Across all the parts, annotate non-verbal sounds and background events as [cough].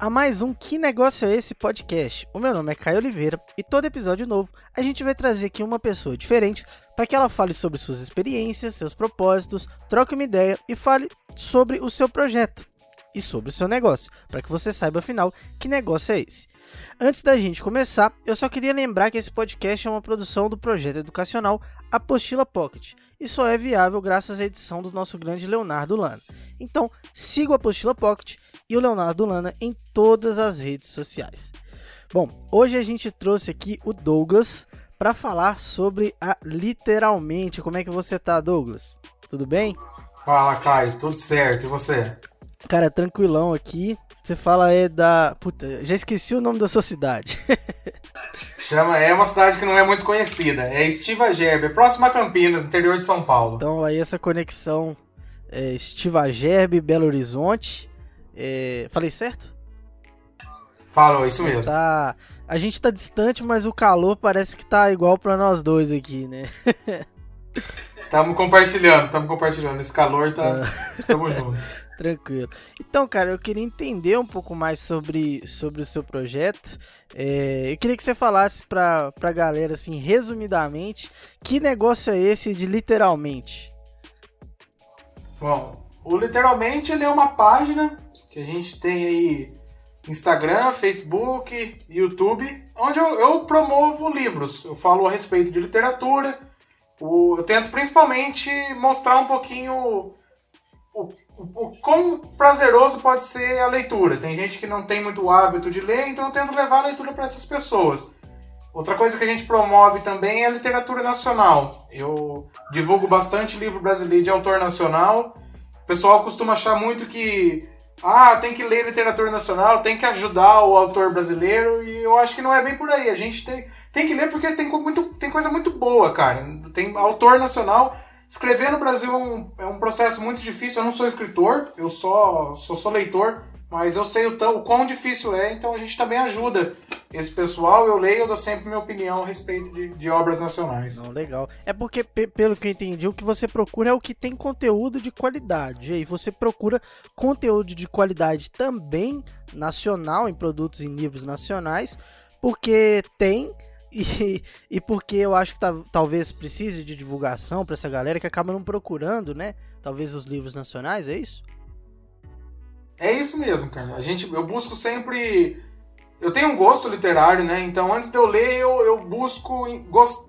A mais um Que Negócio é Esse podcast. O meu nome é Caio Oliveira e todo episódio novo a gente vai trazer aqui uma pessoa diferente para que ela fale sobre suas experiências, seus propósitos, troque uma ideia e fale sobre o seu projeto e sobre o seu negócio, para que você saiba afinal que negócio é esse. Antes da gente começar, eu só queria lembrar que esse podcast é uma produção do projeto educacional Apostila Pocket e só é viável graças à edição do nosso grande Leonardo Lana. Então, siga o Apostila Pocket e o Leonardo Lana em todas as redes sociais. Bom, hoje a gente trouxe aqui o Douglas para falar sobre a literalmente. Como é que você tá, Douglas? Tudo bem? Fala, Caio, tudo certo. E você? Cara, tranquilão aqui. Você fala é da. Puta, já esqueci o nome da sua cidade. [laughs] Chama, é uma cidade que não é muito conhecida. É Estiva Gerbe, próxima a Campinas, interior de São Paulo. Então aí essa conexão é, Estiva Gerbe, Belo Horizonte. É, falei certo? Falou, isso mesmo. Tá, a gente tá distante, mas o calor parece que tá igual para nós dois aqui, né? [laughs] Tamo compartilhando, tamo compartilhando. Esse calor tá. Ah. Tamo junto. [laughs] Tranquilo. Então, cara, eu queria entender um pouco mais sobre, sobre o seu projeto. É, eu queria que você falasse pra, pra galera, assim, resumidamente, que negócio é esse de literalmente? Bom, o literalmente ele é uma página a gente tem aí Instagram, Facebook, YouTube, onde eu, eu promovo livros. Eu falo a respeito de literatura. O, eu tento principalmente mostrar um pouquinho o, o, o quão prazeroso pode ser a leitura. Tem gente que não tem muito hábito de ler, então eu tento levar a leitura para essas pessoas. Outra coisa que a gente promove também é a literatura nacional. Eu divulgo bastante livro brasileiro de autor nacional. O pessoal costuma achar muito que ah, tem que ler literatura nacional, tem que ajudar o autor brasileiro, e eu acho que não é bem por aí. A gente tem, tem que ler porque tem, muito, tem coisa muito boa, cara. Tem autor nacional Escrever no Brasil é um, é um processo muito difícil. Eu não sou escritor, eu só sou, sou leitor, mas eu sei o, tão, o quão difícil é, então a gente também ajuda esse pessoal. Eu leio, eu dou sempre minha opinião a respeito de, de obras nacionais. Não, legal. É porque, pelo que eu entendi, o que você procura é o que tem conteúdo de qualidade. E aí você procura conteúdo de qualidade também nacional, em produtos em livros nacionais, porque tem e, [laughs] e porque eu acho que tá, talvez precise de divulgação para essa galera que acaba não procurando, né? Talvez os livros nacionais, é isso? É isso mesmo, cara. A gente, eu busco sempre. Eu tenho um gosto literário, né? Então antes de eu ler, eu, eu busco gost...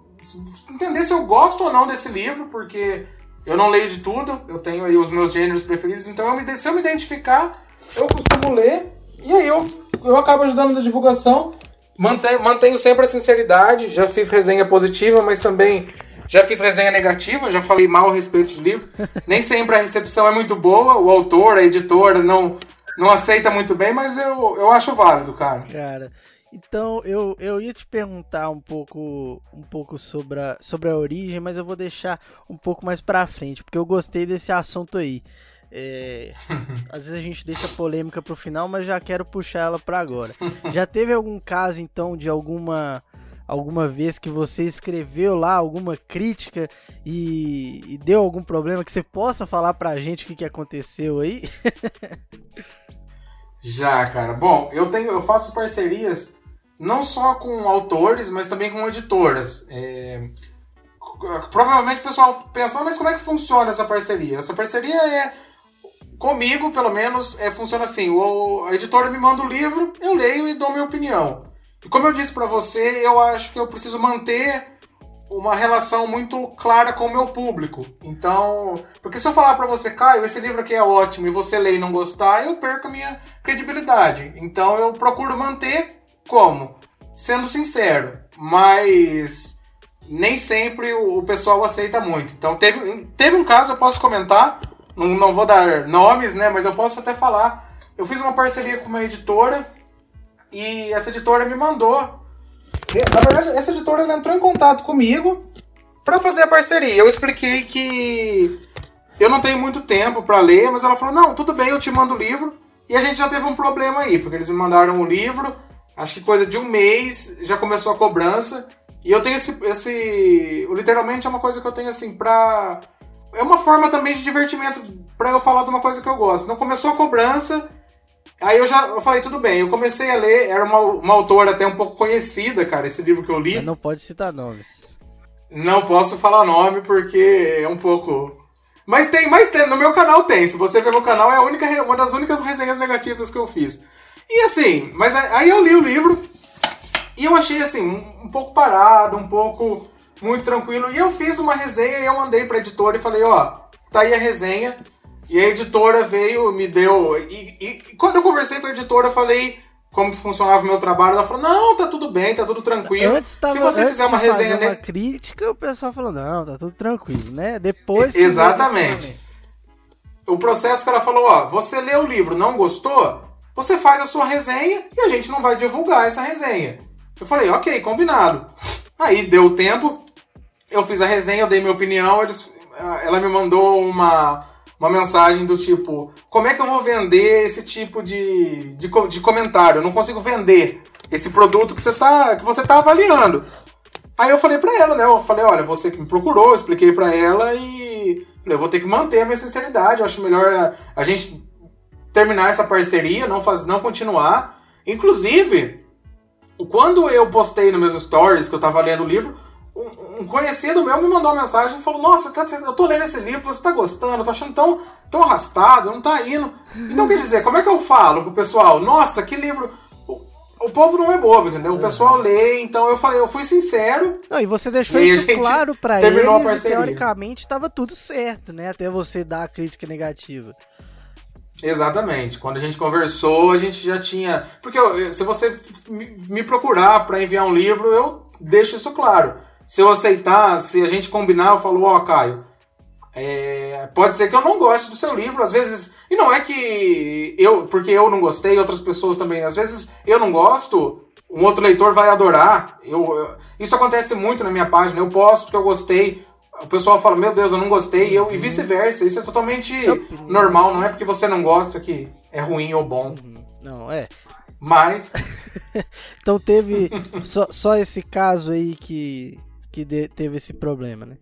entender se eu gosto ou não desse livro, porque eu não leio de tudo, eu tenho aí os meus gêneros preferidos, então eu me, se eu me identificar, eu costumo ler, e aí eu, eu acabo ajudando na divulgação. Mantenho, mantenho sempre a sinceridade. Já fiz resenha positiva, mas também já fiz resenha negativa, já falei mal a respeito de livro. [laughs] Nem sempre a recepção é muito boa, o autor, a editora não, não aceita muito bem, mas eu, eu acho válido, cara. Cara, então eu, eu ia te perguntar um pouco um pouco sobre a, sobre a origem, mas eu vou deixar um pouco mais pra frente, porque eu gostei desse assunto aí. É, [laughs] às vezes a gente deixa polêmica pro final, mas já quero puxar ela para agora. Já teve algum caso então de alguma alguma vez que você escreveu lá alguma crítica e, e deu algum problema que você possa falar pra gente o que, que aconteceu aí? [laughs] já, cara. Bom, eu tenho eu faço parcerias não só com autores, mas também com editoras. É, provavelmente o pessoal pensa, ah, mas como é que funciona essa parceria? Essa parceria é Comigo, pelo menos, é, funciona assim: o, a editora me manda o livro, eu leio e dou minha opinião. Como eu disse para você, eu acho que eu preciso manter uma relação muito clara com o meu público. Então, porque se eu falar para você, Caio, esse livro aqui é ótimo e você lê e não gostar, eu perco a minha credibilidade. Então, eu procuro manter como? Sendo sincero, mas nem sempre o pessoal aceita muito. Então, teve, teve um caso, eu posso comentar, não, não vou dar nomes, né? Mas eu posso até falar. Eu fiz uma parceria com uma editora e essa editora me mandou. Na verdade, essa editora entrou em contato comigo para fazer a parceria. Eu expliquei que eu não tenho muito tempo para ler, mas ela falou: não, tudo bem, eu te mando o livro. E a gente já teve um problema aí, porque eles me mandaram o livro, acho que coisa de um mês já começou a cobrança. E eu tenho esse. esse literalmente é uma coisa que eu tenho assim, pra é uma forma também de divertimento para eu falar de uma coisa que eu gosto. Então começou a cobrança, Aí eu já eu falei, tudo bem, eu comecei a ler, era uma, uma autora até um pouco conhecida, cara, esse livro que eu li. Mas não pode citar nomes. Não posso falar nome porque é um pouco. Mas tem, mas tem, no meu canal tem. Se você ver no canal, é a única, uma das únicas resenhas negativas que eu fiz. E assim, mas aí eu li o livro e eu achei assim, um, um pouco parado, um pouco muito tranquilo. E eu fiz uma resenha e eu mandei pra editora e falei, ó, tá aí a resenha. E a editora veio, me deu. E, e, quando eu conversei com a editora, eu falei como que funcionava o meu trabalho. Ela falou: não, tá tudo bem, tá tudo tranquilo. Antes tava, Se você fizer uma resenha. Uma crítica, o pessoal falou: não, tá tudo tranquilo, né? Depois. Exatamente. O processo que ela falou: ó, você leu o livro, não gostou? Você faz a sua resenha e a gente não vai divulgar essa resenha. Eu falei: ok, combinado. Aí deu tempo, eu fiz a resenha, eu dei minha opinião, eles, ela me mandou uma uma mensagem do tipo: como é que eu vou vender esse tipo de, de, de comentário? Eu não consigo vender esse produto que você tá, que você tá avaliando. Aí eu falei pra ela, né? Eu falei: olha, você que me procurou, expliquei pra ela e eu vou ter que manter a minha sinceridade. Eu acho melhor a, a gente terminar essa parceria, não, faz, não continuar. Inclusive, quando eu postei nos meus stories que eu tava lendo o livro, um, conhecido meu me mandou uma mensagem e falou: Nossa, tá, eu tô lendo esse livro, você tá gostando, eu tô achando tão, tão arrastado, não tá indo. Então, quer dizer, como é que eu falo pro pessoal? Nossa, que livro. O, o povo não é bobo, entendeu? O pessoal lê, então eu falei, eu fui sincero. Não, e você deixou e isso claro pra eles e teoricamente tava tudo certo, né? Até você dar a crítica negativa. Exatamente. Quando a gente conversou, a gente já tinha. Porque eu, se você me procurar para enviar um livro, eu deixo isso claro se eu aceitar, se a gente combinar, eu falo, ó, oh, Caio, é, pode ser que eu não goste do seu livro, às vezes. E não é que eu, porque eu não gostei, outras pessoas também. Às vezes eu não gosto, um outro leitor vai adorar. Eu, eu isso acontece muito na minha página. Eu posto que eu gostei, o pessoal fala, meu Deus, eu não gostei, eu, e uhum. vice-versa. Isso é totalmente normal, não é porque você não gosta que é ruim ou bom. Uhum. Não, é. Mas. [laughs] então teve [laughs] só, só esse caso aí que que de, teve esse problema, né?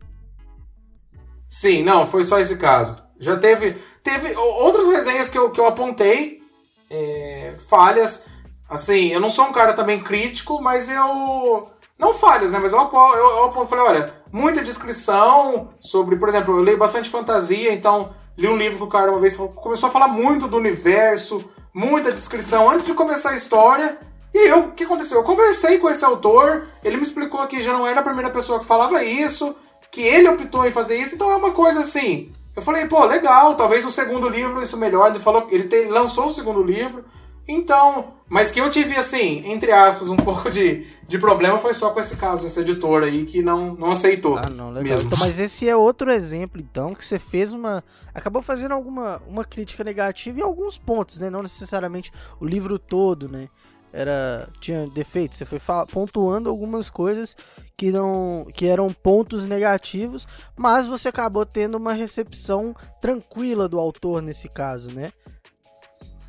Sim, não, foi só esse caso. Já teve. Teve outras resenhas que eu, que eu apontei. É, falhas. Assim, eu não sou um cara também crítico, mas eu. Não falhas, né? Mas eu, eu, eu, eu falei, olha, muita descrição sobre, por exemplo, eu leio bastante fantasia, então li um livro que o cara uma vez começou a falar muito do universo, muita descrição antes de começar a história. E eu, o que aconteceu? Eu conversei com esse autor, ele me explicou que já não era a primeira pessoa que falava isso, que ele optou em fazer isso, então é uma coisa assim. Eu falei, pô, legal, talvez o segundo livro isso melhor. Ele falou, ele te, lançou o segundo livro, então. Mas que eu tive, assim, entre aspas, um [laughs] pouco de, de problema foi só com esse caso, essa editora aí que não, não aceitou. Ah, não, legal. Mesmo. Então, mas esse é outro exemplo, então, que você fez uma. Acabou fazendo alguma uma crítica negativa em alguns pontos, né? Não necessariamente o livro todo, né? Era tinha defeitos, você foi pontuando algumas coisas que não que eram pontos negativos, mas você acabou tendo uma recepção tranquila do autor nesse caso, né?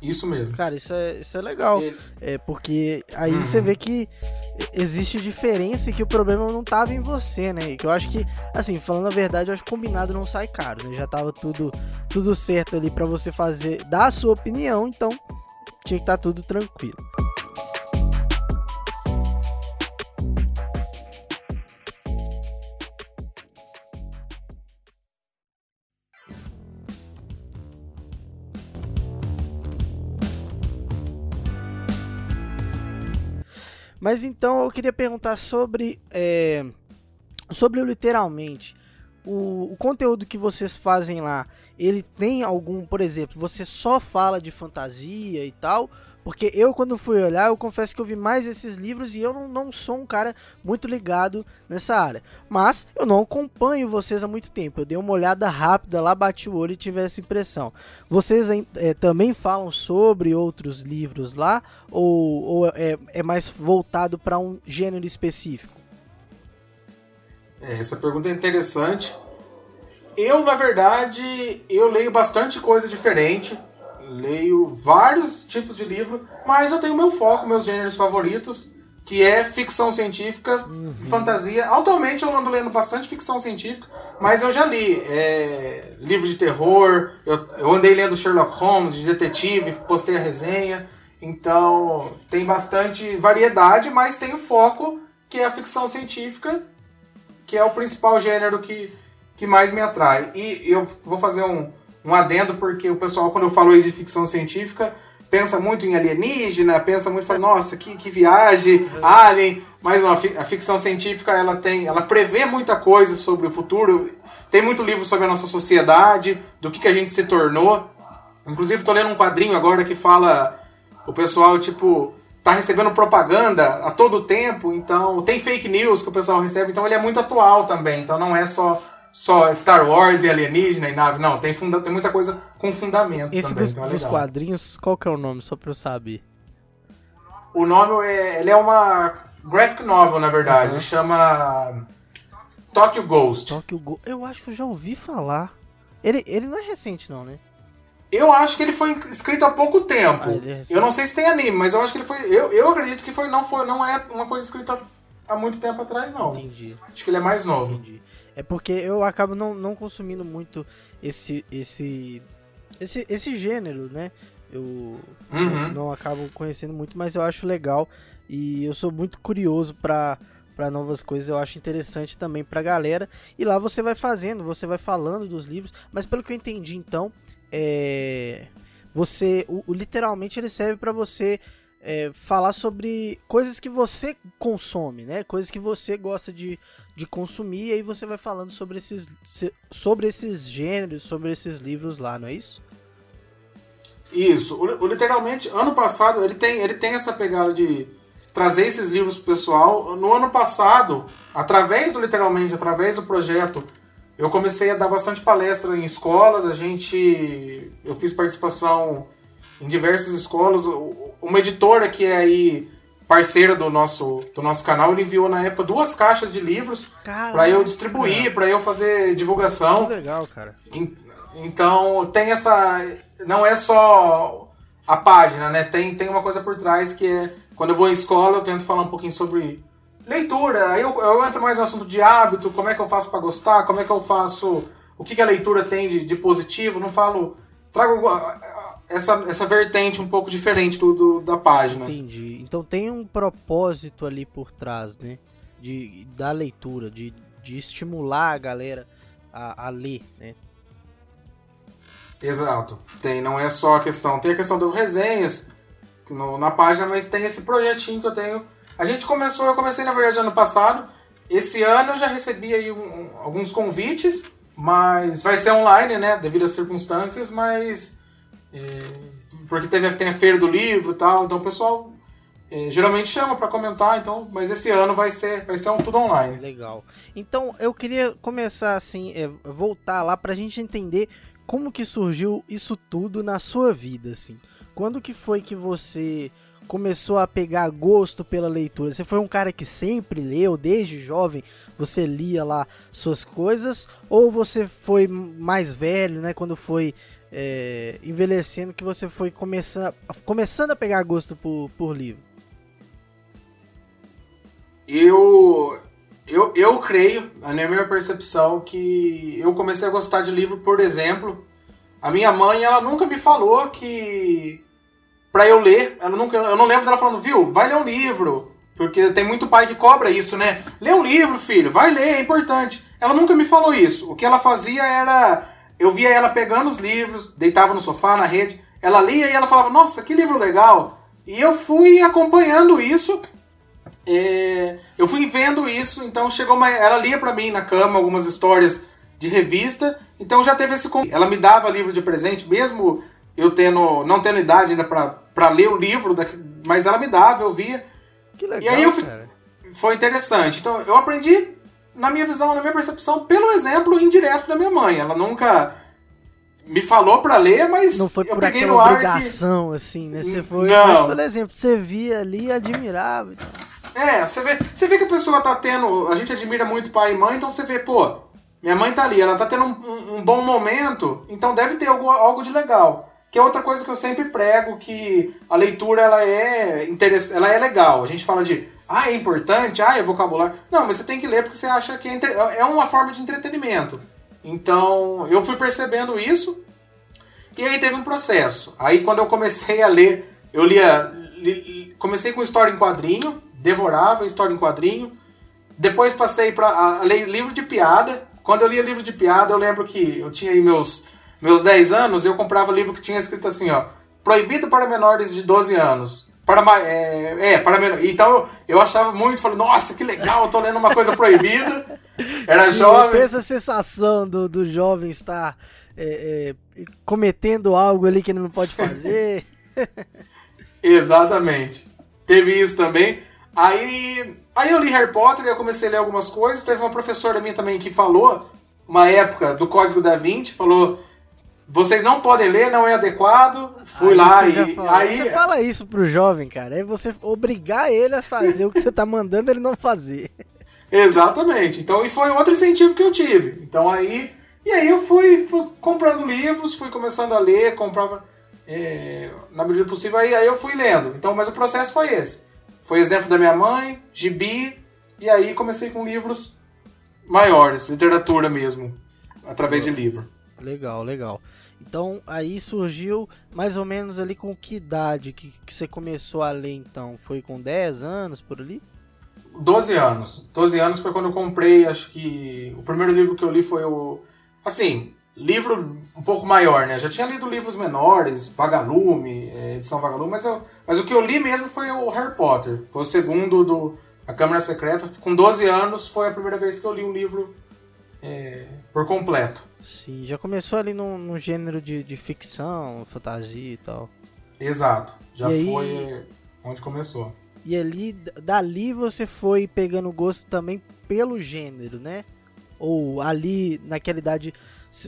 Isso mesmo. Cara, isso é, isso é legal. É porque aí uhum. você vê que existe diferença e que o problema não tava em você, né? Que eu acho que, assim, falando a verdade, eu acho que combinado não sai caro, né? Já tava tudo, tudo certo ali para você fazer, dar a sua opinião, então tinha que estar tá tudo tranquilo. Mas então eu queria perguntar sobre. É, sobre literalmente. O, o, conteúdo que vocês fazem lá, ele tem algum, por exemplo, você só fala de fantasia e tal, porque eu, quando fui olhar, eu confesso que eu vi mais esses livros e eu não, não sou um cara muito ligado nessa área. Mas eu não acompanho vocês há muito tempo. Eu dei uma olhada rápida lá, bati o olho e tive essa impressão. Vocês é, também falam sobre outros livros lá? Ou, ou é, é mais voltado para um gênero específico? É, essa pergunta é interessante. Eu, na verdade, eu leio bastante coisa diferente leio vários tipos de livro, mas eu tenho meu foco, meus gêneros favoritos. que é ficção científica Uhum. e fantasia. Atualmente eu ando lendo bastante ficção científica, mas eu já li é, livros de terror, eu, eu andei lendo Sherlock Holmes, de detetive, postei a resenha. Então tem bastante variedade, mas tem o foco que é a ficção científica, que é o principal gênero que, que mais me atrai. E eu vou fazer um, um adendo, porque o pessoal, quando eu falo aí de ficção científica, pensa muito em alienígena, pensa muito, fala, nossa, que, que viagem, alien. Mas não, a fi- a ficção científica, ela tem, ela prevê muita coisa sobre o futuro. Tem muito livro sobre a nossa sociedade, do que, que a gente se tornou. Inclusive, tô lendo um quadrinho agora que fala o pessoal, tipo, tá recebendo propaganda a todo tempo, então tem fake news que o pessoal recebe, então ele é muito atual também. Então não é só só Star Wars e alienígena e nave, não, tem, funda tem muita coisa com fundamento Esse também, dos, então é dos quadrinhos, qual que é o nome, só pra eu saber? O nome é, ele é uma graphic novel, na verdade, Uhum. chama Tokyo Ghost. Tokyo Go... Eu acho que eu já ouvi falar. Ele, ele não é recente, não, né? Eu acho que ele foi escrito há pouco tempo. Ah, ele é eu não sei se tem anime, mas eu acho que ele foi. Eu, eu acredito que foi não foi não é uma coisa escrita há muito tempo atrás, não. Entendi, Acho que ele é mais novo. entendi. É porque eu acabo não, não consumindo muito esse, esse, esse, esse gênero, né? Eu Uhum. não acabo conhecendo muito, mas eu acho legal e eu sou muito curioso pra para novas coisas, eu acho interessante também pra galera. E lá você vai fazendo, você vai falando dos livros, mas pelo que eu entendi então, é você o, o- literalmente ele serve pra você é, falar sobre coisas que você consome, né? Coisas que você gosta de, de consumir e aí você vai falando sobre esses se- sobre esses gêneros, sobre esses livros lá, não é isso? Isso. O, literalmente, ano passado, ele tem, ele tem essa pegada de trazer esses livros pro pessoal. No ano passado, através do literalmente, através do projeto, eu comecei a dar bastante palestra em escolas. A gente. Eu fiz participação em diversas escolas. Uma editora que é aí parceira do nosso, do nosso canal, ele enviou na época duas caixas de livros para eu distribuir, para eu fazer divulgação. que legal, cara. En- Então tem essa. Não é só a página, né? Tem, tem uma coisa por trás que é. Quando eu vou em escola, eu tento falar um pouquinho sobre leitura. Aí eu, eu entro mais no assunto de hábito, como é que eu faço para gostar, como é que eu faço. O que, que a leitura tem de, de positivo. Não falo. Trago essa, essa vertente um pouco diferente do, do- da página. Entendi. Então tem um propósito ali por trás, né? De, da leitura, de, de estimular a galera a, a ler, né? Exato. Tem, não é só a questão. Tem a questão das resenhas no- na página, mas tem esse projetinho que eu tenho. A gente começou, eu comecei na verdade ano passado. Esse ano eu já recebi aí um- um- alguns convites, mas vai ser online, né? Devido às circunstâncias, mas. Porque teve, tem a feira do livro e tal, então o pessoal é, geralmente chama para comentar, então, mas esse ano vai ser, vai ser um tudo online. Legal. Então eu queria começar assim, é, voltar lá pra gente entender como que surgiu isso tudo na sua vida, assim. Quando que foi que você começou a pegar gosto pela leitura? Você foi um cara que sempre leu, desde jovem, você lia lá suas coisas? Ou você foi mais velho, né, quando foi é, envelhecendo, que você foi começando, começando a pegar gosto por, por livro? Eu, eu, eu creio, na minha percepção, que eu comecei a gostar de livro, por exemplo. A minha mãe, ela nunca me falou que. pra eu ler, ela nunca, eu não lembro dela falando, viu, vai ler um livro. Porque tem muito pai que cobra isso, né? Lê um livro, filho, vai ler, é importante. Ela nunca me falou isso. O que ela fazia era. Eu via ela pegando os livros, deitava no sofá, na rede, ela lia e ela falava, nossa, que livro legal. E eu fui acompanhando isso é, eu fui vendo isso, então chegou uma. Ela lia pra mim na cama algumas histórias de revista, então já teve esse. Ela me dava livro de presente, mesmo eu tendo não tendo idade ainda pra, pra ler o livro, mas ela me dava, eu via. Que legal, aí eu fi- cara. Foi interessante. Então eu aprendi, na minha visão, na minha percepção, pelo exemplo indireto da minha mãe. Ela nunca me falou pra ler, mas Não foi eu por peguei aquela no ar que. obrigação, assim, né? Você foi, Não. mas, por exemplo, você via ali e admirava. e tal. É, você vê, você vê que a pessoa tá tendo. A gente admira muito pai e mãe, então você vê, pô, minha mãe tá ali, ela tá tendo um, um- um bom momento, então deve ter algo, algo de legal. Que é outra coisa que eu sempre prego, que a leitura ela é ela é legal. A gente fala de Ah, é importante? Ah, é vocabulário. Não, mas você tem que ler porque você acha que é, é uma forma de entretenimento. Então, eu fui percebendo isso. E aí teve um processo. Aí quando eu comecei a ler, eu lia. Li, comecei com história em quadrinho, devorava história em quadrinho. Depois passei para ler livro de piada. Quando eu lia livro de piada, eu lembro que eu tinha aí meus, meus 10 anos, eu comprava livro que tinha escrito assim, ó. Proibido para menores de 12 anos. Para, é, é, para menores. Então eu, achava muito, falei, nossa, que legal, tô lendo uma coisa proibida. [laughs] Era Sim, jovem. Essa sensação do, do jovem estar é, é, cometendo algo ali que ele não pode fazer. [laughs] Exatamente. Teve isso também. Aí, aí eu li Harry Potter e eu comecei a ler algumas coisas. Teve uma professora minha também que falou, uma época do Código da Vinci, falou: vocês não podem ler, não é adequado. Fui aí lá e. Aí... Você fala isso pro jovem, cara. É você obrigar ele a fazer o que você tá mandando ele não fazer. Exatamente. Então, e foi outro incentivo que eu tive. Então aí. E aí eu fui, fui comprando livros, fui começando a ler, comprava é, na medida possível, aí, aí eu fui lendo. Então, mas o processo foi esse. Foi exemplo da minha mãe, gibi, e aí comecei com livros maiores, literatura mesmo, através de livro. Legal, legal. Então aí surgiu mais ou menos ali com que idade que, que você começou a ler então? Foi com 10 anos por ali? 12 anos. 12 anos foi quando eu comprei, acho que. O primeiro livro que eu li foi o. Assim, livro um pouco maior, né? Já tinha lido livros menores, Vagalume, é, edição Vagalume, mas, eu, mas o que eu li mesmo foi o Harry Potter. Foi o segundo do A Câmara Secreta. Com 12 anos foi a primeira vez que eu li um livro é, por completo. Sim, já começou ali no, no gênero de, de ficção, fantasia e tal. Exato, já e foi aí... onde começou. E ali, dali você foi pegando gosto também pelo gênero, né? Ou ali, naquela idade,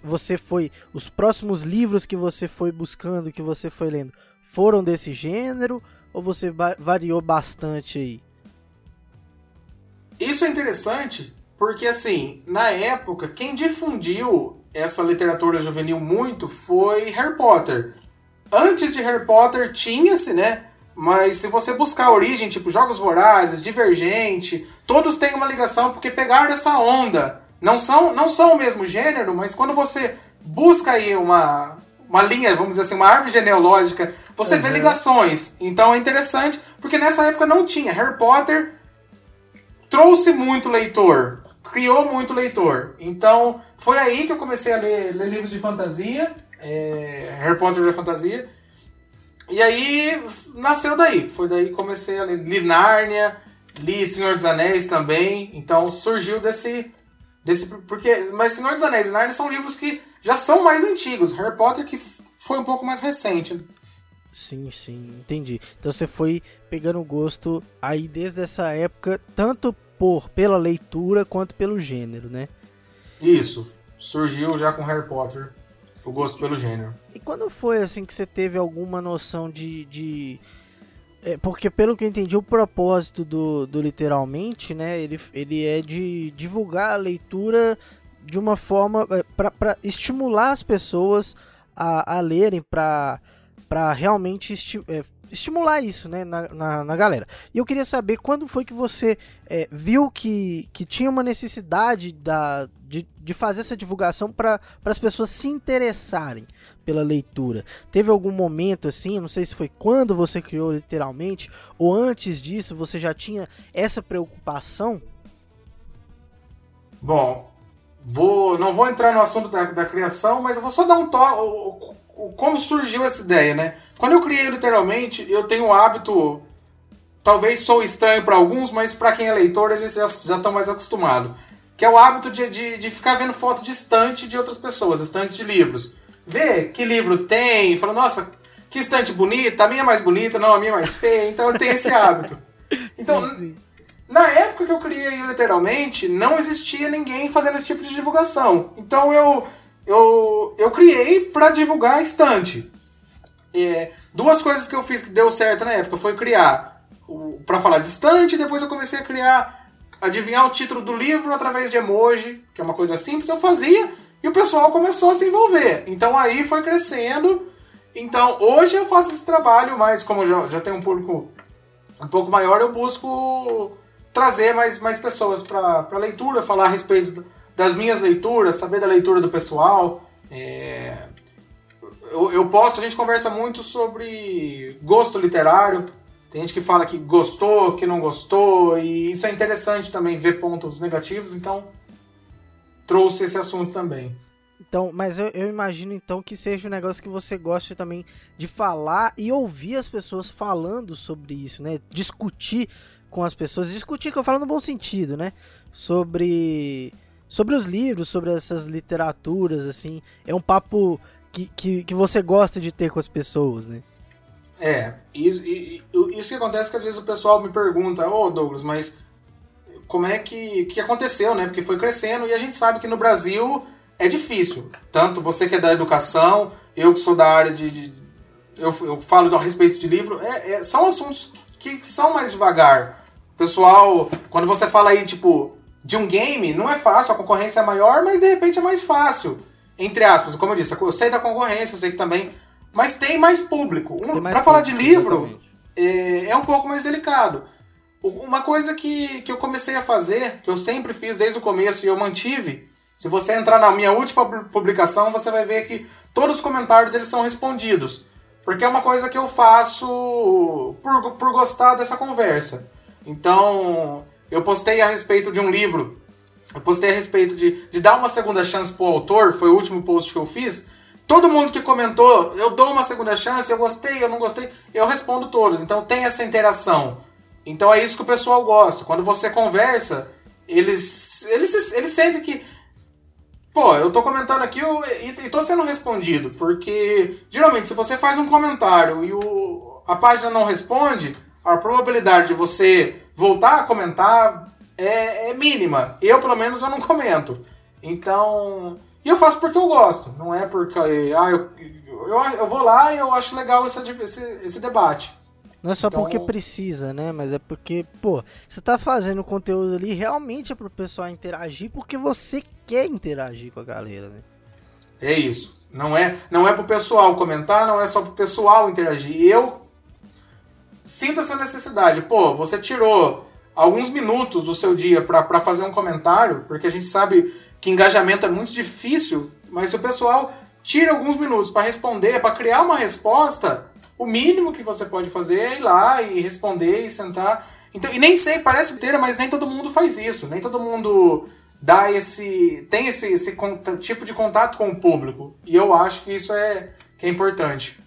você foi. Os próximos livros que você foi buscando, que você foi lendo, foram desse gênero? Ou você variou bastante aí? Isso é interessante, porque assim, na época, quem difundiu essa literatura juvenil muito foi Harry Potter. Antes de Harry Potter tinha-se, né? Mas se você buscar a origem, tipo Jogos Vorazes, Divergente, todos têm uma ligação porque pegaram essa onda. Não são, não são o mesmo gênero, mas quando você busca aí uma, uma linha, vamos dizer assim, uma árvore genealógica, você uhum. vê ligações. Então é interessante, porque nessa época não tinha. Harry Potter trouxe muito leitor, criou muito leitor. Então foi aí que eu comecei a ler, ler livros de fantasia, é, Harry Potter de fantasia. E aí nasceu daí. Foi daí que comecei a ler. Li Nárnia, li Senhor dos Anéis também. Então surgiu desse. desse porque, mas Senhor dos Anéis e Nárnia são livros que já são mais antigos. Harry Potter que foi um pouco mais recente. Sim, sim, entendi. Então você foi pegando gosto aí desde essa época, tanto por pela leitura quanto pelo gênero, né? Isso. Surgiu já com Harry Potter o gosto pelo gênero. E quando foi assim que você teve alguma noção de. de... É, porque pelo que eu entendi, o propósito do, do literalmente, né? Ele, ele é de divulgar a leitura de uma forma é, para estimular as pessoas a, a lerem, para realmente esti é, estimular isso né, na, na, na, galera. E eu queria saber quando foi que você é, viu que, que tinha uma necessidade da, de, de fazer essa divulgação para as pessoas se interessarem pela leitura. Teve algum momento assim, não sei se foi quando você criou literalmente, ou antes disso você já tinha essa preocupação? Bom, vou, não vou entrar no assunto da, da criação, mas eu vou só dar um toque. Como surgiu essa ideia, né? Quando eu criei literalmente, eu tenho um hábito. Talvez sou estranho para alguns, mas para quem é leitor, eles já estão mais acostumados. Que é o hábito de, de, de, ficar vendo foto de estante de outras pessoas, estantes de livros. Ver que livro tem, fala, nossa, que estante bonita, a minha é mais bonita, não, a minha é mais feia. Então eu tenho esse [laughs] hábito. Então, sim, sim. na época que eu criei literalmente, não existia ninguém fazendo esse tipo de divulgação. Então eu, eu, eu criei para divulgar a estante. É, duas coisas que eu fiz que deu certo na época foi criar para falar distante, depois eu comecei a criar adivinhar o título do livro através de emoji, que é uma coisa simples, eu fazia e o pessoal começou a se envolver. Então aí foi crescendo. Então hoje eu faço esse trabalho, mas como já, já tenho um público um pouco maior, eu busco trazer mais, mais pessoas para a leitura, falar a respeito das minhas leituras, saber da leitura do pessoal. É... Posto, a gente conversa muito sobre gosto literário. Tem gente que fala que gostou, que não gostou, e isso é interessante também, ver pontos negativos, então trouxe esse assunto também. Então, mas eu, eu, imagino então que seja um negócio que você goste também de falar e ouvir as pessoas falando sobre isso, né? Discutir com as pessoas, discutir que eu falo no bom sentido, né? Sobre sobre os livros, sobre essas literaturas, assim. É um papo que, que, que você gosta de ter com as pessoas, né? É, isso, isso que acontece que às vezes o pessoal me pergunta, ô oh, Douglas, mas como é que, que aconteceu, né? Porque foi crescendo e a gente sabe que no Brasil é difícil. Tanto você que é da educação, eu que sou da área de. de eu, eu falo a respeito de livro, é, é, são assuntos que são mais devagar. Pessoal, quando você fala aí, tipo, de um game, não é fácil, a concorrência é maior, mas de repente é mais fácil. Entre aspas, como eu disse, eu sei da concorrência, eu sei que também. Mas tem mais público. Um, para falar de livro, é, é um pouco mais delicado. Uma coisa que, que eu comecei a fazer, que eu sempre fiz desde o começo e eu mantive, se você entrar na minha última publicação, você vai ver que todos os comentários eles são respondidos. Porque é uma coisa que eu faço por, por gostar dessa conversa. Então, eu postei a respeito de um livro. Eu postei a respeito de, de dar uma segunda chance pro autor, foi o último post que eu fiz. Todo mundo que comentou, eu dou uma segunda chance, eu gostei, eu não gostei, eu respondo todos. Então tem essa interação. Então é isso que o pessoal gosta. Quando você conversa, eles, eles, eles sentem que Pô, eu tô comentando aqui e, e tô sendo respondido, porque geralmente se você faz um comentário e o, a página não responde, a probabilidade de você voltar a comentar é, é mínima. Eu, pelo menos, eu não comento. Então. E eu faço porque eu gosto, não é porque. Ah, eu, eu, eu vou lá e eu acho legal esse, esse, esse debate. Não é só então... porque precisa, né? Mas é porque, pô, você tá fazendo conteúdo ali realmente é pro pessoal interagir porque você quer interagir com a galera, né? É isso. Não é, não é pro pessoal comentar, não é só pro pessoal interagir. Eu sinto essa necessidade. Pô, você tirou alguns minutos do seu dia para fazer um comentário, porque a gente sabe que engajamento é muito difícil, mas se o pessoal tira alguns minutos para responder, para criar uma resposta, o mínimo que você pode fazer é ir lá e responder e sentar. Então, e nem sei, parece inteira, mas nem todo mundo faz isso. Nem todo mundo dá esse. tem esse, esse tipo de contato com o público. E eu acho que isso é, que é importante.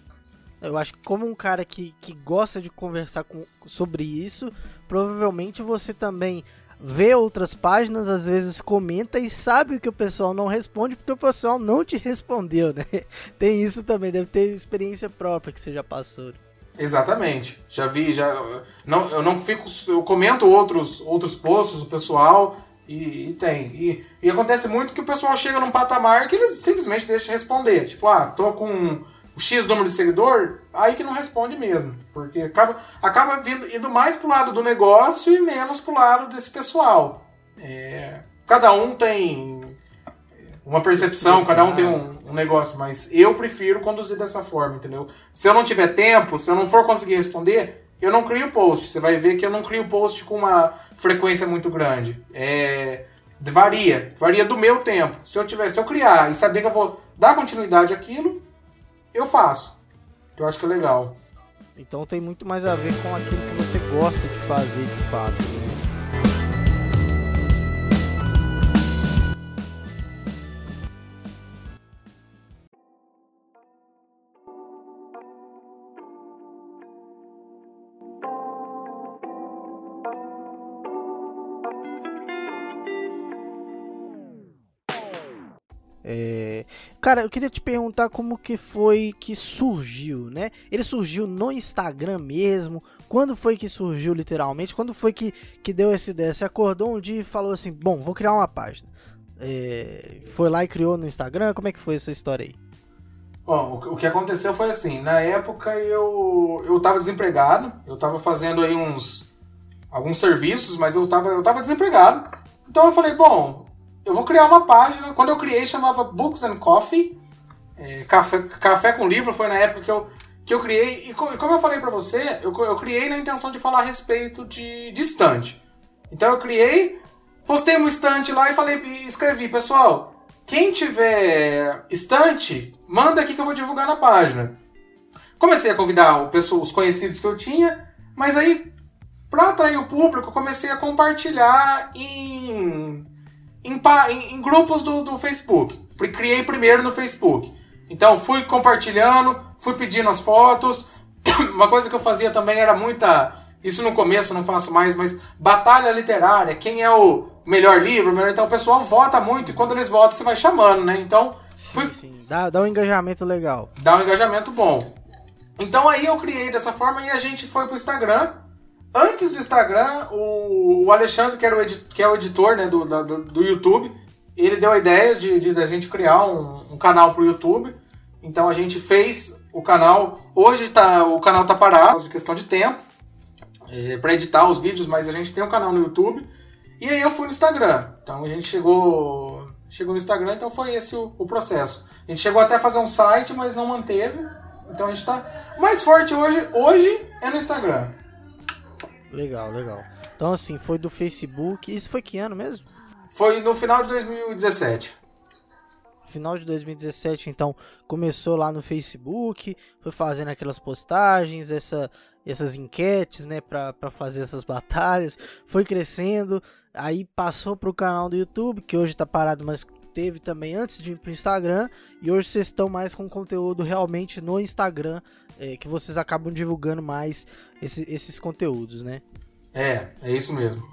Eu acho que como um cara que, que gosta de conversar com, sobre isso, provavelmente você também vê outras páginas, às vezes comenta e sabe que o pessoal não responde porque o pessoal não te respondeu, né? [laughs] Tem isso também, deve ter experiência própria que você já passou. Exatamente. Já vi, já não, eu não fico, eu comento outros outros posts do pessoal e, e tem. E, e, acontece muito que o pessoal chega num patamar que eles simplesmente deixam de responder. Tipo, ah, tô com o X número de seguidor, aí que não responde mesmo. Porque acaba, acaba vindo, indo mais pro lado do negócio e menos pro lado desse pessoal. É, cada um tem uma percepção, cada um tem um, um, negócio, mas eu prefiro conduzir dessa forma, entendeu? Se eu não tiver tempo, se eu não for conseguir responder, eu não crio post. Você vai ver que eu não crio post com uma frequência muito grande. É, varia, varia do meu tempo. Se eu tiver, se eu criar e saber que eu vou dar continuidade àquilo, eu faço. Eu acho que é legal. Então tem muito mais a ver com aquilo que você gosta de fazer de fato. Né? É... Cara, eu queria te perguntar como que foi que surgiu, né? Ele surgiu no Instagram mesmo? Quando foi que surgiu literalmente? Quando foi que, que deu essa ideia? Você acordou um dia e falou assim, bom, vou criar uma página. É... Foi lá e criou no Instagram? Como é que foi essa história aí? Bom, o que aconteceu foi assim, na época eu, eu tava desempregado, eu tava fazendo aí uns alguns serviços, mas eu tava, eu tava desempregado. Então eu falei, bom, eu vou criar uma página. Quando eu criei, chamava Books and Coffee. É, café, café com livro foi na época que eu, que eu criei, e como eu falei para você, eu, eu criei na intenção de falar a respeito de, de estante. Então eu criei, postei um estante lá e falei, e escrevi, pessoal, quem tiver estante, manda aqui que eu vou divulgar na página. Comecei a convidar o pessoal, os conhecidos que eu tinha, mas aí, para atrair o público, comecei a compartilhar em, em, em grupos do, do Facebook. Criei primeiro no Facebook. Então fui compartilhando, fui pedindo as fotos. [coughs] Uma coisa que eu fazia também era muita. Isso no começo não faço mais, mas batalha literária. Quem é o melhor livro? Melhor... Então o pessoal vota muito e quando eles votam você vai chamando, né? Então. Fui... Sim, sim. Dá, dá um engajamento legal. Dá um engajamento bom. Então aí eu criei dessa forma e a gente foi pro Instagram. Antes do Instagram, o, Alexandre, que, era o que é o editor né, do, do, do YouTube, ele deu a ideia de, de, de a gente criar um, um canal pro YouTube. Então a gente fez o canal. Hoje tá, o canal tá parado, de questão de tempo, é, para editar os vídeos, mas a gente tem um canal no YouTube. E aí eu fui no Instagram. Então a gente chegou, chegou no Instagram, então foi esse o, o processo. A gente chegou até a fazer um site, mas não manteve. Então a gente tá mais forte hoje, hoje é no Instagram. Legal, legal. Então assim, foi do Facebook. Isso foi que ano mesmo? Foi no final de 2017. Final de 2017, então, começou lá no Facebook, foi fazendo aquelas postagens, essa, essas enquetes, né, pra, pra fazer essas batalhas, foi crescendo, aí passou pro canal do YouTube, que hoje tá parado, mas teve também antes de ir pro Instagram, e hoje vocês estão mais com conteúdo realmente no Instagram, é, que vocês acabam divulgando mais esse, esses conteúdos, né? É, é isso mesmo.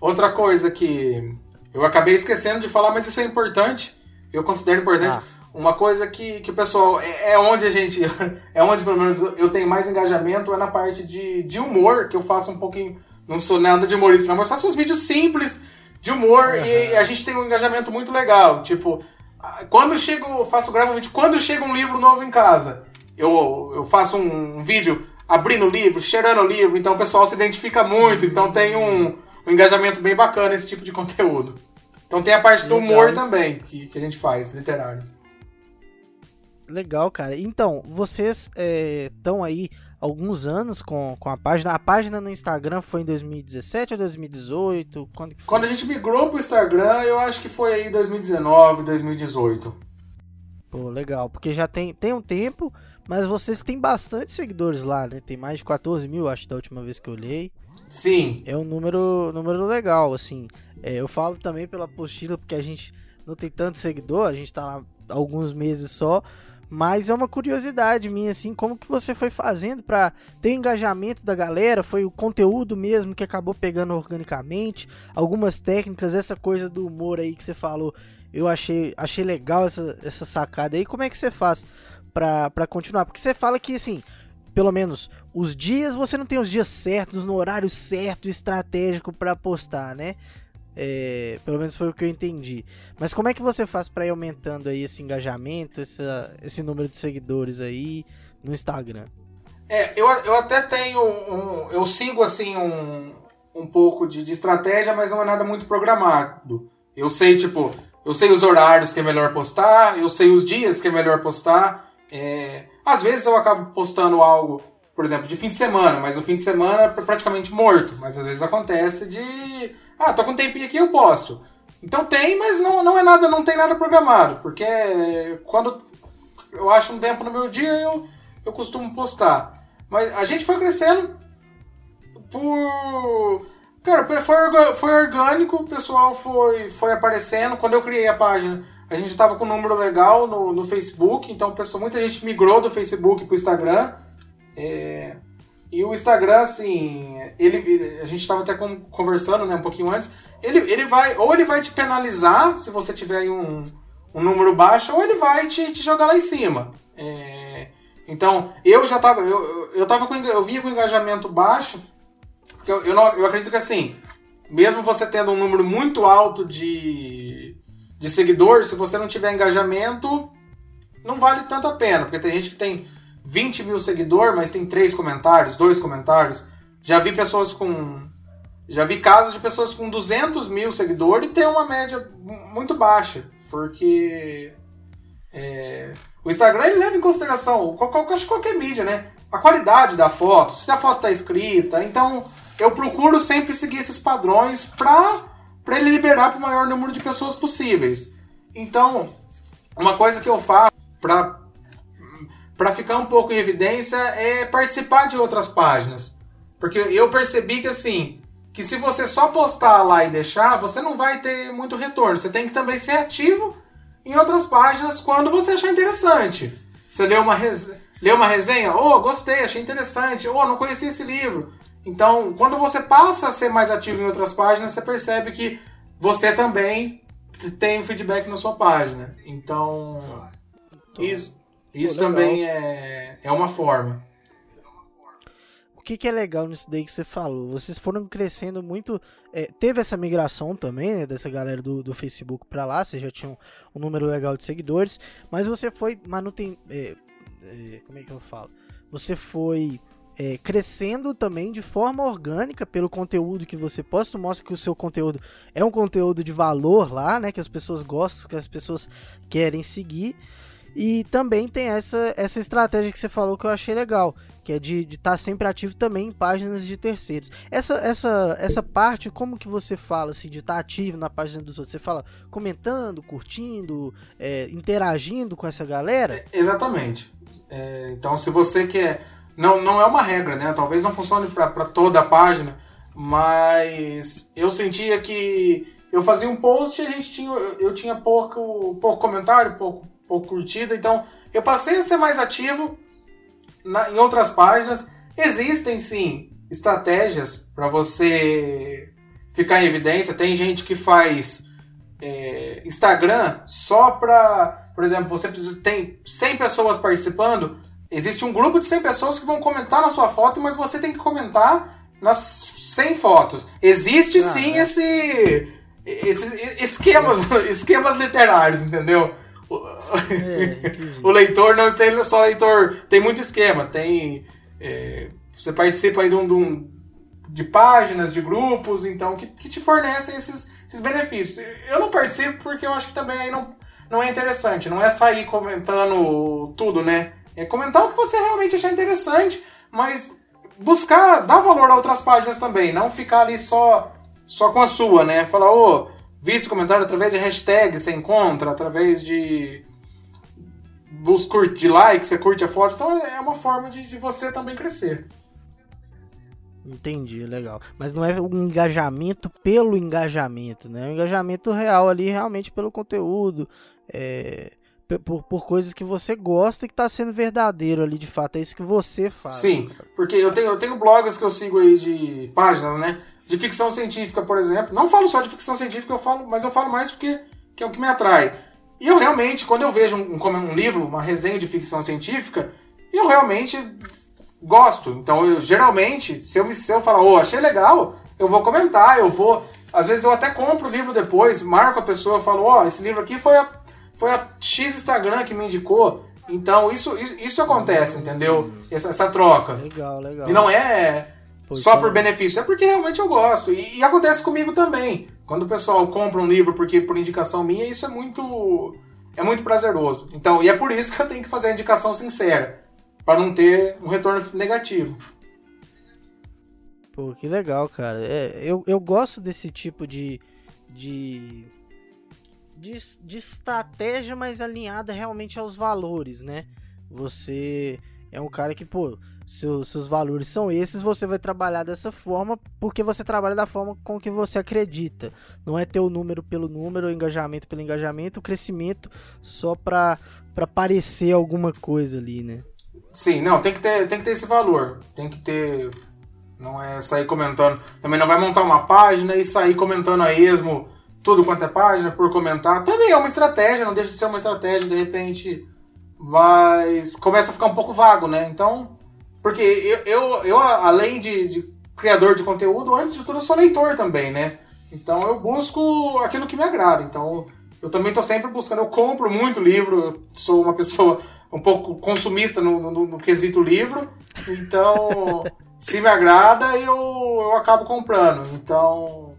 Outra coisa que eu acabei esquecendo de falar, mas isso é importante. Eu considero importante. Ah. Uma coisa que, que o pessoal. É, é, onde a gente. [laughs] É onde, pelo menos, eu tenho mais engajamento, é na parte de, de humor, que eu faço um pouquinho. Não sou nada de humorista, não, mas faço uns vídeos simples de humor uhum. e a gente tem um engajamento muito legal. Tipo, quando chego. Faço, gravo um vídeo. Quando chega um livro novo em casa, eu, eu faço um vídeo abrindo o livro, cheirando o livro, então o pessoal se identifica muito, então tem um um engajamento bem bacana esse tipo de [laughs] conteúdo. Então tem a parte do humor também que, que a gente faz, literário. Legal, cara. Então, vocês estão é, aí alguns anos com, com a página. A página no Instagram foi em 2017 ou 2018? Quando, Quando a gente migrou pro Instagram, eu acho que foi aí 2019, 2018. Pô, legal. Porque já tem, tem um tempo, mas vocês têm bastante seguidores lá, né? Tem mais de 14 mil, acho, da última vez que eu olhei. Sim. É um número, número legal, assim. É, eu falo também pela apostila, porque a gente não tem tanto seguidor, a gente tá lá alguns meses só. Mas é uma curiosidade minha, assim, como que você foi fazendo para ter engajamento da galera? Foi o conteúdo mesmo que acabou pegando organicamente? Algumas técnicas, essa coisa do humor aí que você falou, eu achei, achei legal essa, essa sacada aí. Como é que você faz para continuar? Porque você fala que, assim, pelo menos os dias, você não tem os dias certos, no horário certo, estratégico para postar, né? É, pelo menos foi o que eu entendi. Mas como é que você faz para ir aumentando aí esse engajamento, essa, esse número de seguidores aí no Instagram? É, eu, eu até tenho um, eu sigo assim um, um pouco de, de estratégia, mas não é nada muito programado. Eu sei, tipo, eu sei os horários que é melhor postar, eu sei os dias que é melhor postar. É, às vezes eu acabo postando algo, por exemplo, de fim de semana, mas no fim de semana é praticamente morto. Mas às vezes acontece de. Ah, tô com um tempinho aqui, eu posto. Então tem, mas não, não é nada, não tem nada programado. Porque quando eu acho um tempo no meu dia, eu, eu costumo postar. Mas a gente foi crescendo por. Cara, foi, foi orgânico, o pessoal foi, foi aparecendo. Quando eu criei a página, a gente estava com um número legal no, no Facebook, então pessoal, muita gente migrou do Facebook para o Instagram. É, e o Instagram, assim, ele, a gente estava até conversando né, um pouquinho antes, ele, ele vai, ou ele vai te penalizar se você tiver um, um número baixo, ou ele vai te, te jogar lá em cima. É, então, eu já tava, eu, eu, tava com, eu vinha com engajamento baixo, porque eu, eu, não, eu acredito que assim, mesmo você tendo um número muito alto de, de seguidores, se você não tiver engajamento, não vale tanto a pena. Porque tem gente que tem 20 mil seguidores, mas tem três comentários, dois comentários. Já vi pessoas com. Já vi casos de pessoas com 200 mil seguidores e ter uma média muito baixa. Porque. É, O Instagram ele leva em consideração qualquer, qualquer mídia, né? A qualidade da foto, se a foto está escrita. Então, eu procuro sempre seguir esses padrões para para ele liberar para o maior número de pessoas possíveis. Então, uma coisa que eu faço para para ficar um pouco em evidência é participar de outras páginas. Porque eu percebi que assim, que se você só postar lá e deixar, você não vai ter muito retorno. Você tem que também ser ativo em outras páginas quando você achar interessante. Você lê uma, reze... lê uma resenha, oh, gostei, achei interessante, oh, não conhecia esse livro. Então, quando você passa a ser mais ativo em outras páginas, você percebe que você também tem feedback na sua página. Então, isso, isso também é, é uma forma. O que, que é legal nisso daí que você falou? Vocês foram crescendo muito. É, teve essa migração também, né, dessa galera do, do Facebook para lá. Você já tinha um, um, número legal de seguidores. Mas você foi manuten. É, é, como é que eu falo? Você foi é, crescendo também de forma orgânica pelo conteúdo que você posta, mostra que o seu conteúdo é um conteúdo de valor lá, né? Que as pessoas gostam, que as pessoas querem seguir. E também tem essa, essa estratégia que você falou que eu achei legal, que é de estar tá sempre ativo também em páginas de terceiros. Essa, essa, essa parte, como que você fala assim, de estar tá ativo na página dos outros? Você fala comentando, curtindo, é, interagindo com essa galera? É, exatamente. É, então, se você quer não, não é uma regra, né? Talvez não funcione para toda a página, mas eu sentia que eu fazia um post e a gente tinha, eu tinha pouco, pouco comentário, pouco, pouco curtida, então eu passei a ser mais ativo na, em outras páginas. Existem sim estratégias para você ficar em evidência. Tem gente que faz é, Instagram só para, por exemplo, você precisa, tem 100 pessoas participando Existe um grupo de 100 pessoas que vão comentar na sua foto, mas você tem que comentar nas 100 fotos. Existe ah, sim é. esse, esses esquemas, [laughs] esquemas literários, entendeu? É, o leitor não tem só leitor, tem muito esquema, tem é, você participa aí de, um, de, um, de, páginas, de grupos, então que, que te fornecem esses, esses benefícios. Eu não participo porque eu acho que também aí não, não é interessante, não é sair comentando tudo, né? É comentar o que você realmente achar interessante, mas buscar dar valor a outras páginas também, não ficar ali só só com a sua, né? Falar, ô, oh, vi esse comentário através de hashtag, você encontra, através de dos curte de like, você curte a foto, então é uma forma de, de você também crescer. Entendi, legal. Mas não é um engajamento pelo engajamento, né? É um engajamento real ali, realmente pelo conteúdo. É por, por coisas que você gosta e que está sendo verdadeiro ali, de fato. É isso que você faz. Sim, porque eu tenho, eu tenho blogs que eu sigo aí de páginas, né? De ficção científica, por exemplo. Não falo só de ficção científica, eu falo, mas eu falo mais porque que é o que me atrai. E eu realmente, quando eu vejo um, um, um livro, uma resenha de ficção científica, eu realmente gosto. Então, eu, geralmente, se eu, me, se eu falar, oh, achei legal, eu vou comentar, eu vou. Às vezes eu até compro o livro depois, marco a pessoa, falo, ó, oh, esse livro aqui foi a foi a X Instagram que me indicou. Então isso, isso, isso acontece, entendeu? Essa, essa, troca. Legal, legal. E não é só por benefício, é porque realmente eu gosto. E, e, acontece comigo também. Quando o pessoal compra um livro porque por indicação minha, isso é muito é muito prazeroso. Então, e é por isso que eu tenho que fazer a indicação sincera, para não ter um retorno negativo. Pô, que legal, cara. É, eu, eu gosto desse tipo de, de de, de estratégia, mas alinhada realmente aos valores, né? Você é um cara que, pô, seus, seus valores são esses, você vai trabalhar dessa forma porque você trabalha da forma com que você acredita. Não é ter o número pelo número, o engajamento pelo engajamento, o crescimento só pra, pra parecer alguma coisa ali, né? Sim, não, tem que ter, tem que ter esse valor. Tem que ter. Não é sair comentando. Também não vai montar uma página e sair comentando a esmo tudo quanto é página, por comentar. Também é uma estratégia, não deixa de ser uma estratégia, de repente. Mas começa a ficar um pouco vago, né? Então. Porque eu, eu, eu além de, de criador de conteúdo, antes de tudo, eu sou leitor também, né? Então eu busco aquilo que me agrada. Então eu também estou sempre buscando. Eu compro muito livro, eu sou uma pessoa um pouco consumista no, no, no quesito livro. Então, [laughs] se me agrada, eu, eu acabo comprando. Então,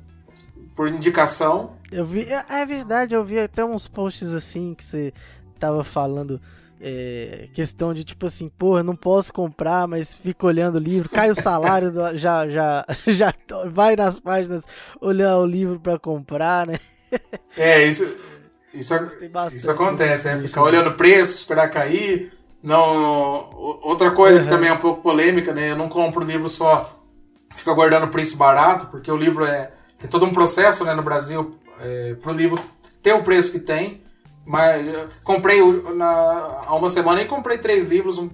por indicação. Eu vi, é, é verdade, eu vi até uns posts assim que você tava falando é, questão de tipo assim, porra, não posso comprar, mas fico olhando o livro, cai o salário, do, já, já, [laughs] já vai nas páginas olhar o livro para comprar, né? [laughs] É, isso, isso, isso acontece, né? Ficar olhando preço, esperar cair. Não, outra coisa uhum. que também é um pouco polêmica, né? Eu não compro o livro só, fico aguardando preço barato, porque o livro é tem todo um processo, né, no Brasil, é, para o livro ter o preço que tem. Mas comprei na, há uma semana e comprei três livros um,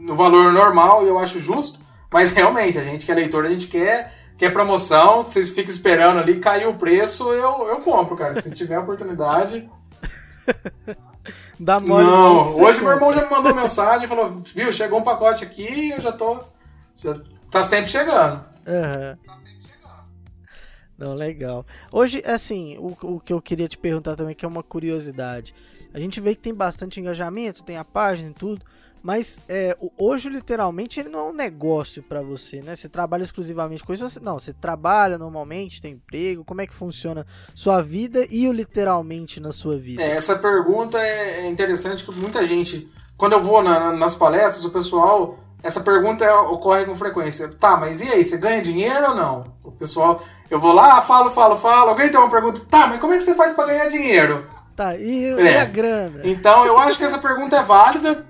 no valor normal e eu acho justo. Mas [laughs] realmente, a gente que é leitor, a gente quer, quer promoção. Vocês ficam esperando ali, caiu o preço, eu, eu compro, cara. Se tiver oportunidade. Dá mole. Não, hoje meu irmão já me mandou mensagem falou: viu, chegou um pacote aqui e eu já tô. Já tá sempre chegando. Uhum. Não, legal. Hoje, assim, o, o que eu queria te perguntar também, que é uma curiosidade. A gente vê que tem bastante engajamento, tem a página e tudo, mas é, hoje, literalmente, ele não é um negócio para você, né? Você trabalha exclusivamente com isso? Você, não, você trabalha normalmente, tem emprego, como é que funciona sua vida e o literalmente na sua vida? É, essa pergunta é, é interessante, que muita gente, quando eu vou na, nas palestras, o pessoal essa pergunta ocorre com frequência. Tá, mas e aí, você ganha dinheiro ou não? O pessoal, eu vou lá, falo, falo, falo. Alguém tem uma pergunta, tá, mas como é que você faz para ganhar dinheiro? Tá, e, é. e, a grana? Então, eu acho que essa pergunta é válida.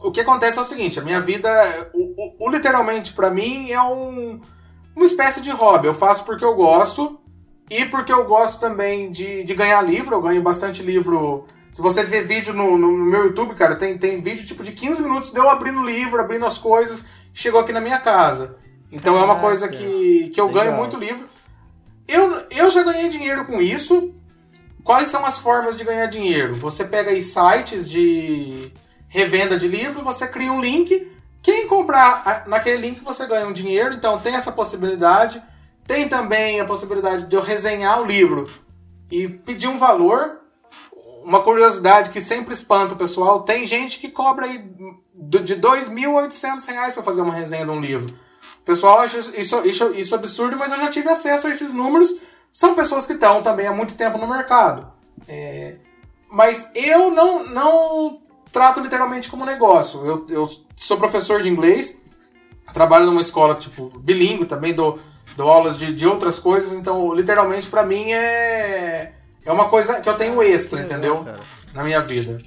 O que acontece é o seguinte: a minha vida, o, o, o literalmente, para mim, é um, uma espécie de hobby. Eu faço porque eu gosto e porque eu gosto também de, de ganhar livro. Eu ganho bastante livro se você ver vídeo no, no, meu YouTube, cara, tem, tem vídeo tipo de 15 minutos de eu abrindo o livro, abrindo as coisas, chegou aqui na minha casa. Então Caraca. é uma coisa que, que eu Legal. ganho muito livro. Eu, eu já ganhei dinheiro com isso. Quais são as formas de ganhar dinheiro? Você pega aí sites de revenda de livro, você cria um link. Quem comprar naquele link você ganha um dinheiro, então tem essa possibilidade. Tem também a possibilidade de eu resenhar o livro e pedir um valor uma curiosidade que sempre espanta o pessoal, tem gente que cobra aí de R$ 2.800 para fazer uma resenha de um livro. O pessoal acha isso, isso, isso absurdo, mas eu já tive acesso a esses números. São pessoas que estão também há muito tempo no mercado. É, mas eu não, não trato literalmente como negócio. Eu, eu sou professor de inglês, trabalho numa escola tipo bilíngue também, dou, dou aulas de, de outras coisas, então literalmente para mim é é uma coisa que eu tenho extra, entendeu? Na minha vida.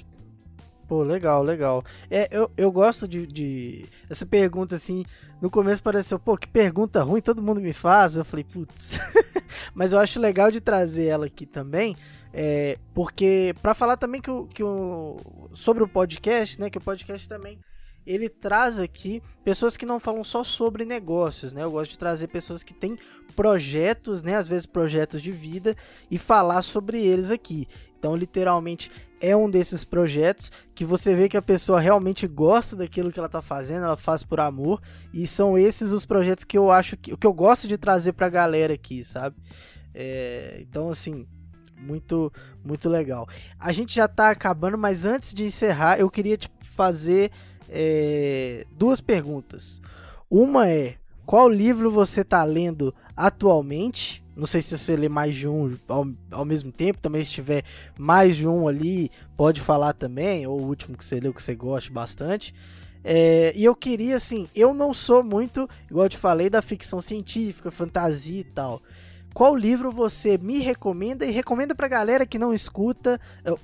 Pô, legal, legal. É, eu, eu gosto de, de. Essa pergunta, assim, no começo pareceu, pô, que pergunta ruim, todo mundo me faz. Eu falei, putz. [laughs] Mas eu acho legal de trazer ela aqui também. É, porque, para falar também que o, que o, sobre o podcast, né? Que o podcast também ele traz aqui pessoas que não falam só sobre negócios, né? Eu gosto de trazer pessoas que têm projetos, né? Às vezes projetos de vida e falar sobre eles aqui. Então, literalmente, é um desses projetos que você vê que a pessoa realmente gosta daquilo que ela está fazendo, ela faz por amor, e são esses os projetos que eu acho que, que eu gosto de trazer para a galera aqui, sabe? É, então, assim, muito muito legal. A gente já está acabando, mas antes de encerrar, eu queria te fazer é, duas perguntas. Uma é: qual livro você está lendo atualmente? Não sei se você lê mais de um ao, ao mesmo tempo, também se tiver mais de um ali, pode falar também, ou o último que você leu que você goste bastante. É, e eu queria, assim, eu não sou muito, igual eu te falei, da ficção científica, fantasia e tal. Qual livro você me recomenda e recomenda pra galera que não escuta,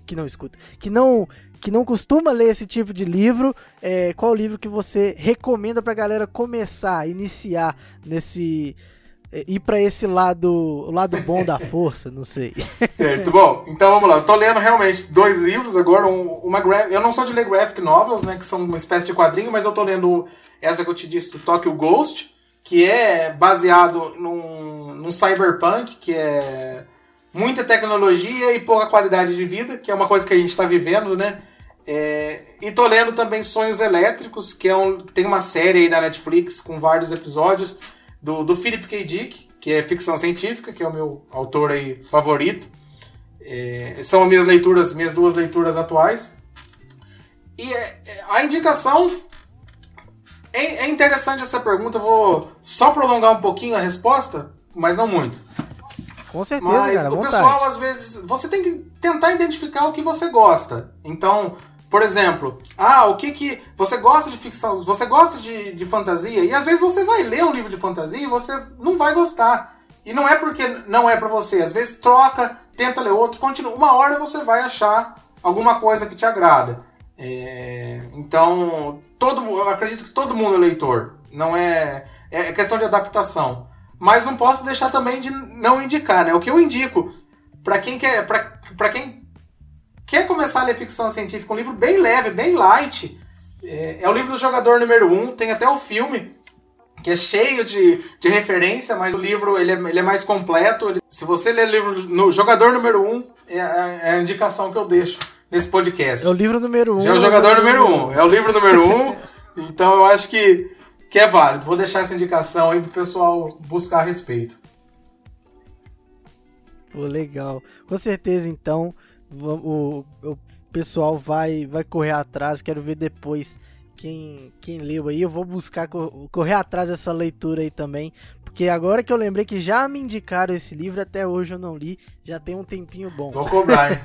que não escuta, que não que não costuma ler esse tipo de livro, é, qual livro que você recomenda pra galera começar, iniciar nesse é, ir para esse lado, o lado bom da força, não sei. [laughs] Certo, bom, então vamos lá. Eu tô lendo realmente dois livros agora, um, uma eu não sou de ler graphic novels, né, que são uma espécie de quadrinho, mas eu tô lendo essa que eu te disse do Tokyo Ghost, que é baseado num, num cyberpunk, que é muita tecnologia e pouca qualidade de vida, que é uma coisa que a gente está vivendo, né? É, e tô lendo também Sonhos Elétricos, que é um, tem uma série aí da Netflix com vários episódios do, do Philip K. Dick, que é ficção científica, que é o meu autor aí favorito. É, são minhas leituras, minhas duas leituras atuais. E é, é, a indicação é, é interessante essa pergunta. Eu vou só prolongar um pouquinho a resposta, mas não muito. Com certeza, Mas cara, o pessoal, às vezes, você tem que tentar identificar o que você gosta. Então, Por exemplo, ah, o que que. Você gosta de ficção, você gosta de, de fantasia, e às vezes você vai ler um livro de fantasia e você não vai gostar. E não é porque não é para você, às vezes troca, tenta ler outro, continua. Uma hora você vai achar alguma coisa que te agrada. É, então, todo, eu acredito que todo mundo é leitor. Não é. É questão de adaptação. Mas não posso deixar também de não indicar, né? O que eu indico para quem quer. para quem quer começar a ler ficção científica, um livro bem leve, bem light, é, é o livro do jogador número 1, um, tem até o filme, que é cheio de, de referência, mas o livro ele é, ele é mais completo. Ele, se você ler o livro no Jogador número 1, um, é, é, a indicação que eu deixo nesse podcast. É o livro número 1. Um, é o jogador número 1. Um, é o livro número 1. Um, então eu acho que, que é válido. Vou deixar essa indicação aí pro pessoal buscar a respeito. Pô, legal. Com certeza, então, o, o pessoal vai, vai correr atrás. Quero ver depois quem, quem leu aí. Eu vou buscar correr atrás dessa leitura aí também. Porque agora que eu lembrei que já me indicaram esse livro, até hoje eu não li. Já tem um tempinho bom. Vou cobrar, hein?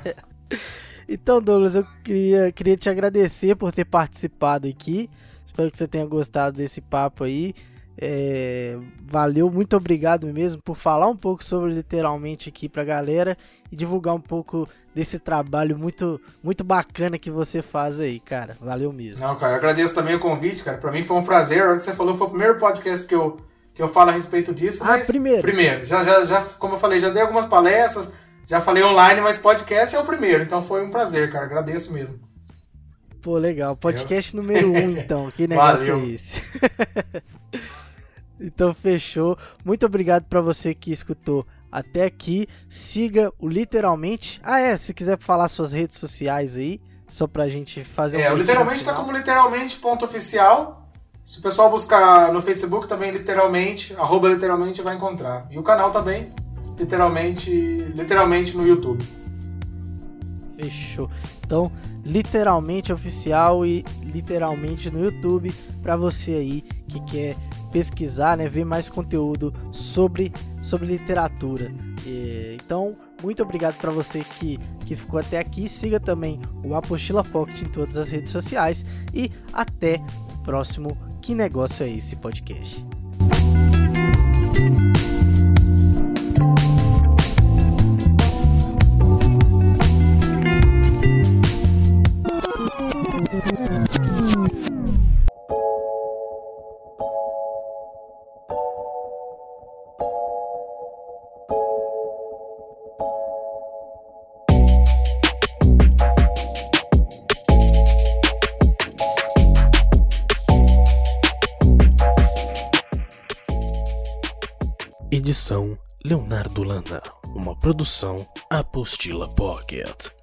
[laughs] então, Douglas, eu queria, queria te agradecer por ter participado aqui. Espero que você tenha gostado desse papo aí. É, valeu, muito obrigado mesmo por falar um pouco sobre literalmente aqui pra galera e divulgar um pouco desse trabalho muito muito bacana que você faz aí, cara. Valeu mesmo. Não, cara, eu agradeço também o convite, cara. Pra mim foi um prazer. A hora que você falou, foi o primeiro podcast que eu, que eu falo a respeito disso. Ah, primeiro. Primeiro. Já, já, já, como eu falei, já dei algumas palestras, já falei online, mas podcast é o primeiro. Então foi um prazer, cara. Agradeço mesmo. Pô, legal. Podcast eu? número um, então. Que [laughs] negócio Valeu. é esse? [laughs] Então fechou. Muito obrigado para você que escutou até aqui. Siga o literalmente. Ah, é, se quiser falar suas redes sociais aí, só pra gente fazer um É, o literalmente tá como literalmente ponto oficial. Se o pessoal buscar no Facebook também literalmente, arroba literalmente vai encontrar. E o canal também, literalmente, literalmente no YouTube. Fechou. Então, literalmente oficial e literalmente no YouTube para você aí que quer pesquisar, né, ver mais conteúdo sobre, sobre literatura. E, então, muito obrigado para você que, que ficou até aqui. Siga também o Apostila Pocket em todas as redes sociais e até o próximo Que Negócio é esse podcast. Leonardo Lana, uma produção Apostila Pocket.